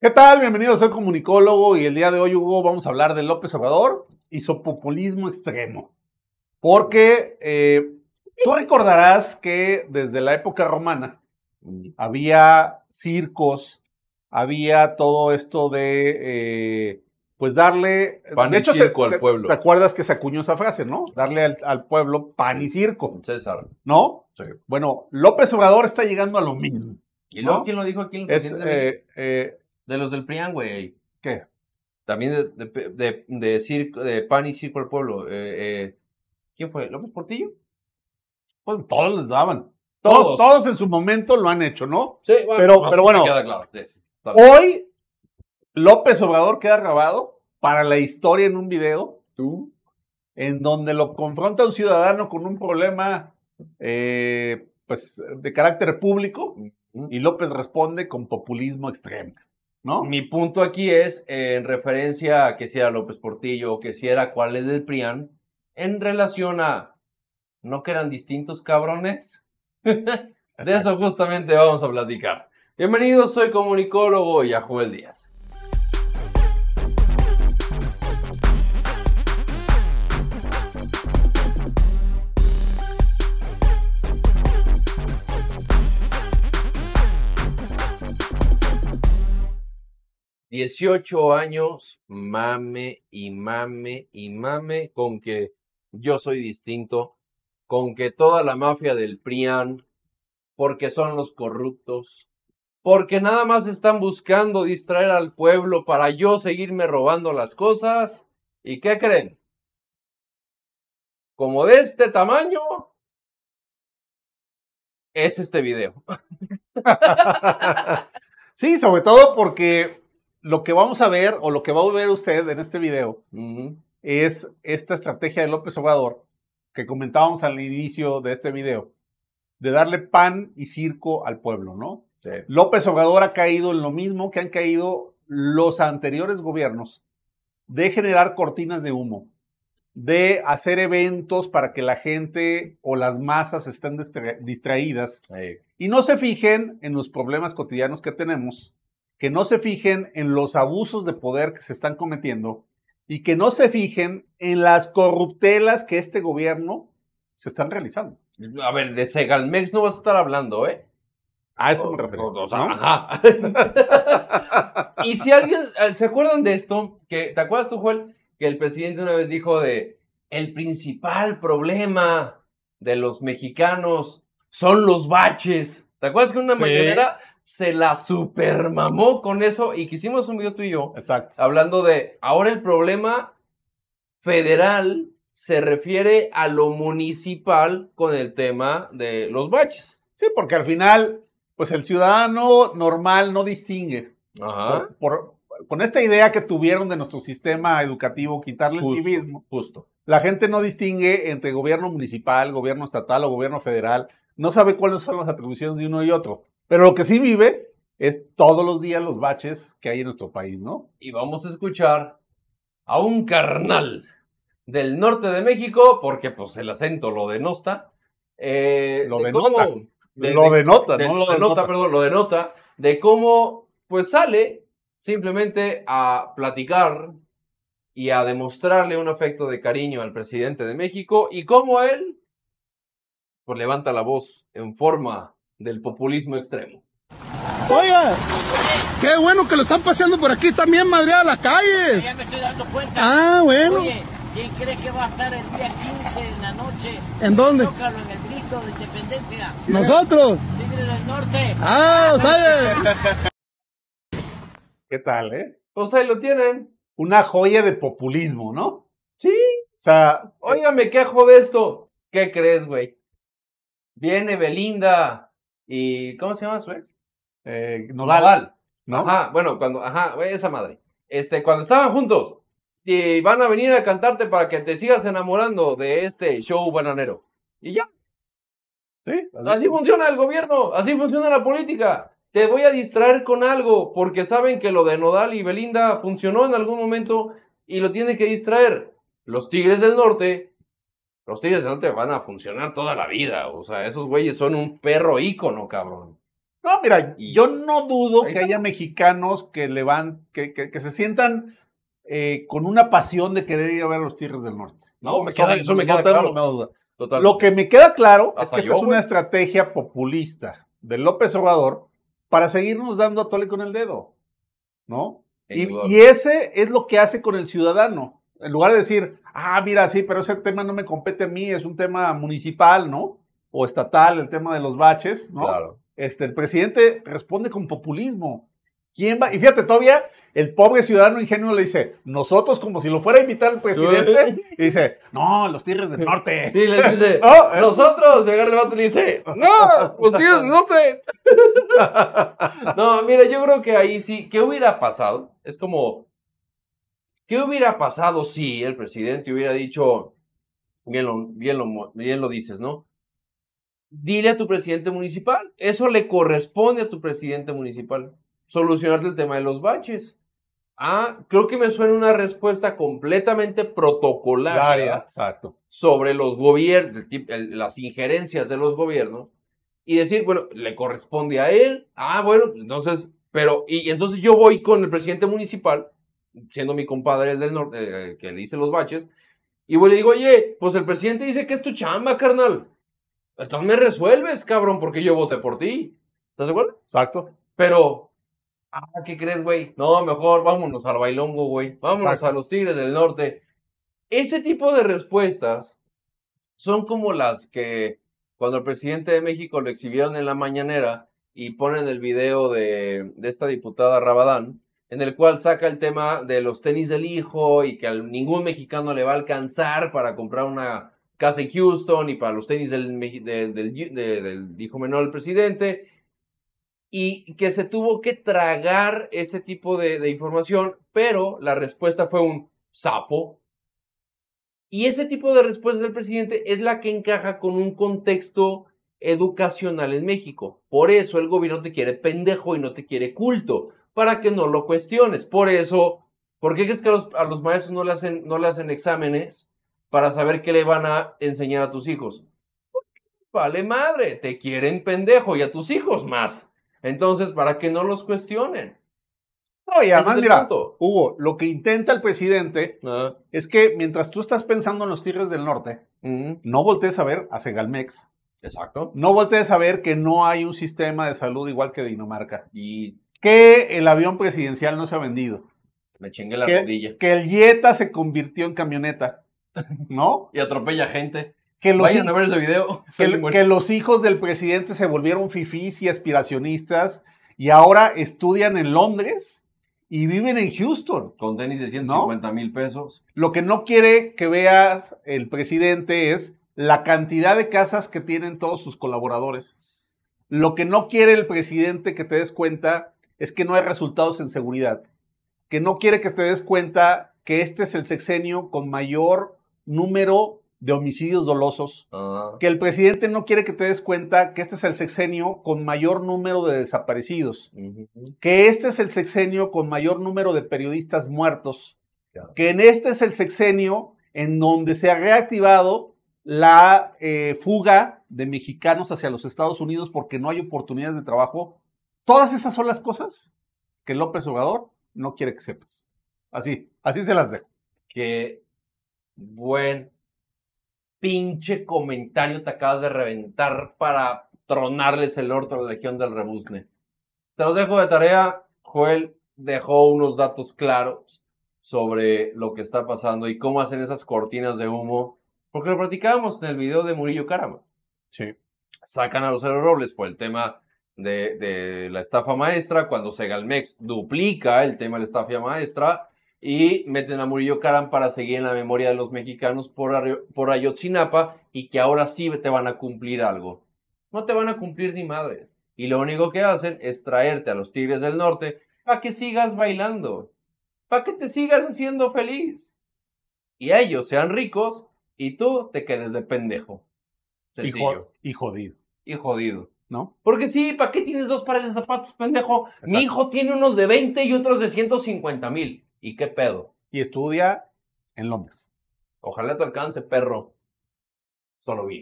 ¿Qué tal? Bienvenidos, soy comunicólogo y el día de hoy, Hugo, vamos a hablar de López Obrador y su populismo extremo. Porque eh, tú recordarás que desde la época romana había circos, había todo esto de, eh, pues darle... Pan de y hecho, se- circo al te, pueblo. ¿Te acuerdas que se acuñó esa frase, no? Darle al, al pueblo pan y circo, César. ¿no? Sí. Bueno, López Obrador está llegando a lo mismo. ¿Y luego ¿No? quién lo dijo aquí? El Es, eh, eh, De los del PRIAN, güey. ¿qué? También de, de, de, de circo, de pan y circo al pueblo. Eh, eh, ¿Quién fue? ¿López Portillo? Pues todos les daban. Todos, Todos. todos en su momento lo han hecho, ¿no? Sí, Pero- pero sí bueno. queda claro. Sí. Hoy, López Obrador queda grabado para la historia en un video ¿Tú? en donde lo confronta un ciudadano con un problema eh, pues, de carácter público y López responde con populismo extremo, ¿no? Mi punto aquí es eh, en referencia a que si era López Portillo o que si era cuál es del PRIAN, en relación a. ¿No que eran distintos cabrones? De eso justamente vamos a platicar. Bienvenidos, soy comunicólogo y a Joel Díaz. Dieciocho años, mame y mame y mame con que yo soy distinto, con que toda la mafia del PRIAN, porque son los corruptos, porque nada más están buscando distraer al pueblo para yo seguirme robando las cosas. ¿Y qué creen? Como de este tamaño, es este video. sí, sobre todo porque lo que vamos a ver o lo que va a ver usted en este video es esta estrategia de López Obrador que comentábamos al inicio de este video, de darle pan y circo al pueblo, ¿no? Sí. López Obrador ha caído en lo mismo que han caído los anteriores gobiernos, de generar cortinas de humo, de hacer eventos para que la gente o las masas estén distra- distraídas y no se fijen en los problemas cotidianos que tenemos, que no se fijen en los abusos de poder que se están cometiendo y que no se fijen en las corruptelas que este gobierno se están realizando. A ver, de Segalmex no vas a estar hablando, ¿eh? A eso me refiero. O sea, ¿no? ajá. y si alguien, eh, ¿se acuerdan de esto? Que, ¿Te acuerdas tú, Joel? Que el presidente una vez dijo de, el principal problema de los mexicanos son los baches. ¿Te acuerdas que una Sí. mañanera se la supermamó con eso y que hicimos un video tú y yo Exacto. hablando de, ahora el problema federal se refiere a lo municipal con el tema de los baches. Sí, porque al final, pues el ciudadano normal no distingue. Ajá. Por- por- con esta idea que tuvieron de nuestro sistema educativo, quitarle el Justo. civismo, Justo. la gente no distingue entre gobierno municipal, gobierno estatal o gobierno federal. No sabe cuáles son las atribuciones de uno y otro. Pero lo que sí vive es todos los días los baches que hay en nuestro país, ¿no? Y vamos a escuchar a un carnal del norte de México, porque pues el acento lo denota. eh, Lo de denota. cómo- de- lo de- denota, de- ¿no? lo denota, perdón, lo denota, de cómo pues sale simplemente a platicar y a demostrarle un afecto de cariño al presidente de México y cómo él pues levanta la voz en forma del populismo extremo. Oiga, qué bueno que lo están paseando por aquí también, madreada las calles. Ya me estoy dando cuenta. Ah, bueno. Oye, ¿quién cree que va a estar el día 15 en la noche? ¿En dónde? En el grito de independencia. Nosotros. Tigre del Norte. Ah, ¿sabes? ¿Qué tal, eh? Pues ahí lo tienen. Una joya de populismo, ¿no? Sí. O sea, Oiga, me quejo de esto. ¿Qué crees, güey? Viene Belinda y. ¿Cómo se llama su ex? eh, Nodal, Nodal. ¿no? Ajá, bueno, cuando. Ajá, esa madre. Este, cuando estaban juntos y van a venir a cantarte para que te sigas enamorando de este show bananero. Y ya. Sí, Así funciona el gobierno, así funciona la política. Te voy a distraer con algo porque saben que lo de Nodal y Belinda funcionó en algún momento y lo tienen que distraer. Los Tigres del Norte, los Tigres del Norte van a funcionar toda la vida. O sea, esos güeyes son un perro ícono, cabrón. No, mira, Y- yo no dudo que haya mexicanos que le van, que, que- que se sientan eh, con una pasión de querer ir a ver a los Tigres del Norte. No, me queda- eso me no queda claro. duda. Total. Lo que me queda claro es que esta es una estrategia populista de López Obrador para seguirnos dando a tole con el dedo, ¿no? Y ese es lo que hace con el ciudadano. En lugar de decir, ah, mira, sí, pero ese tema no me compete a mí, es un tema municipal, ¿no? O estatal, el tema de los baches, ¿no? Claro. Este, el presidente responde con populismo. ¿Quién va? Y fíjate, todavía el pobre ciudadano ingenuo le dice, nosotros como si lo fuera a invitar el presidente, y dice, no, los Tigres del Norte. Sí, les dice, No, nosotros, y agarra el vato y le dice, no, ustedes no te... no, mira, yo creo que ahí sí, ¿qué hubiera pasado? Es como, ¿qué hubiera pasado si el presidente hubiera dicho, bien lo, bien lo, bien lo dices, ¿no? Dile a tu presidente municipal, eso le corresponde a tu presidente municipal, solucionarte el tema de los baches. Ah, creo que me suena una respuesta completamente protocolaria exacto. sobre los gobiernos, las injerencias de los gobiernos, y decir, bueno, le corresponde a él, ah, bueno, entonces, pero, y, entonces yo voy con el presidente municipal, siendo mi compadre el del norte, eh, que le dice los baches, y voy y le digo, oye, pues el presidente dice que es tu chamba, carnal. Entonces me resuelves, cabrón, porque yo voté por ti. ¿Estás de acuerdo? Exacto. Pero, ah, ¿qué crees, güey? No, mejor vámonos al bailongo, güey. Vámonos Exacto. a los Tigres del Norte. Ese tipo de respuestas son como las que cuando el presidente de México lo exhibieron en la mañanera y ponen el video de, de esta diputada Rabadán, en el cual saca el tema de los tenis del hijo y que a ningún mexicano le va a alcanzar para comprar una casa en Houston y para los tenis del, hijo menor del presidente y que se tuvo que tragar ese tipo de, de información, pero la respuesta fue un zafo. Y ese tipo de respuesta del presidente es la que encaja con un contexto educacional en México. Por eso el gobierno te quiere pendejo y no te quiere culto, para que no lo cuestiones. Por eso, ¿por qué crees que a los, a los maestros no le, hacen, no le hacen exámenes para saber qué le van a enseñar a tus hijos? Vale madre, te quieren pendejo y a tus hijos más. Entonces, para que no los cuestionen. No, y además, mira, punto. Hugo, lo que intenta el presidente Ah, es que mientras tú estás pensando en los Tigres del Norte, ujú, no voltees a ver a Segalmex. exacto. No voltees a ver que no hay un sistema de salud igual que Dinamarca. Y Que el avión presidencial no se ha vendido. me chingué la Que, rodilla. que el Jetta se convirtió en camioneta. ¿No? Y atropella gente. Que los, Vayan a ver ese video. Que los hijos del presidente se volvieron fifís y aspiracionistas y ahora estudian en Londres y viven en Houston. Con tenis de 150 mil pesos. Lo que no quiere que veas el presidente es la cantidad de casas que tienen todos sus colaboradores. Lo que no quiere el presidente que te des cuenta es que no hay resultados en seguridad. Que no quiere que te des cuenta que este es el sexenio con mayor número de homicidios dolosos. Ah, Que el presidente no quiere que te des cuenta que este es el sexenio con mayor número de desaparecidos que este es el sexenio con mayor número de periodistas muertos, Claro. que en este es el sexenio en donde se ha reactivado la eh, fuga de mexicanos hacia los Estados Unidos porque no hay oportunidades de trabajo. Todas esas son las cosas que López Obrador no quiere que sepas. Así, así se las dejo. Qué buen pinche comentario te acabas de reventar para tronarles el orto a la Legión del Rebusne. Te los dejo de tarea. Joel dejó unos datos claros sobre lo que está pasando y cómo hacen esas cortinas de humo. Porque lo platicábamos en el video de Murillo Caramba. Sí. sacan a Lucero Robles por el tema de, de la estafa maestra, cuando Segalmex duplica el tema de la estafa maestra y meten a Murillo Caram para seguir en la memoria de los mexicanos por, por Ayotzinapa y que ahora sí te van a cumplir algo. No te van a cumplir ni madres. Y lo único que hacen es traerte a los Tigres del Norte para que sigas bailando, para que te sigas haciendo feliz. Y ellos sean ricos y tú te quedes de pendejo. Y, Sencillo jo- y jodido, y jodido. ¿No? Porque sí, ¿para qué tienes dos pares de zapatos, pendejo? Mi hijo tiene unos de 20 y otros de 150 mil. ¿Y qué pedo? Y estudia en Londres. Ojalá te alcance, perro. Solo vi.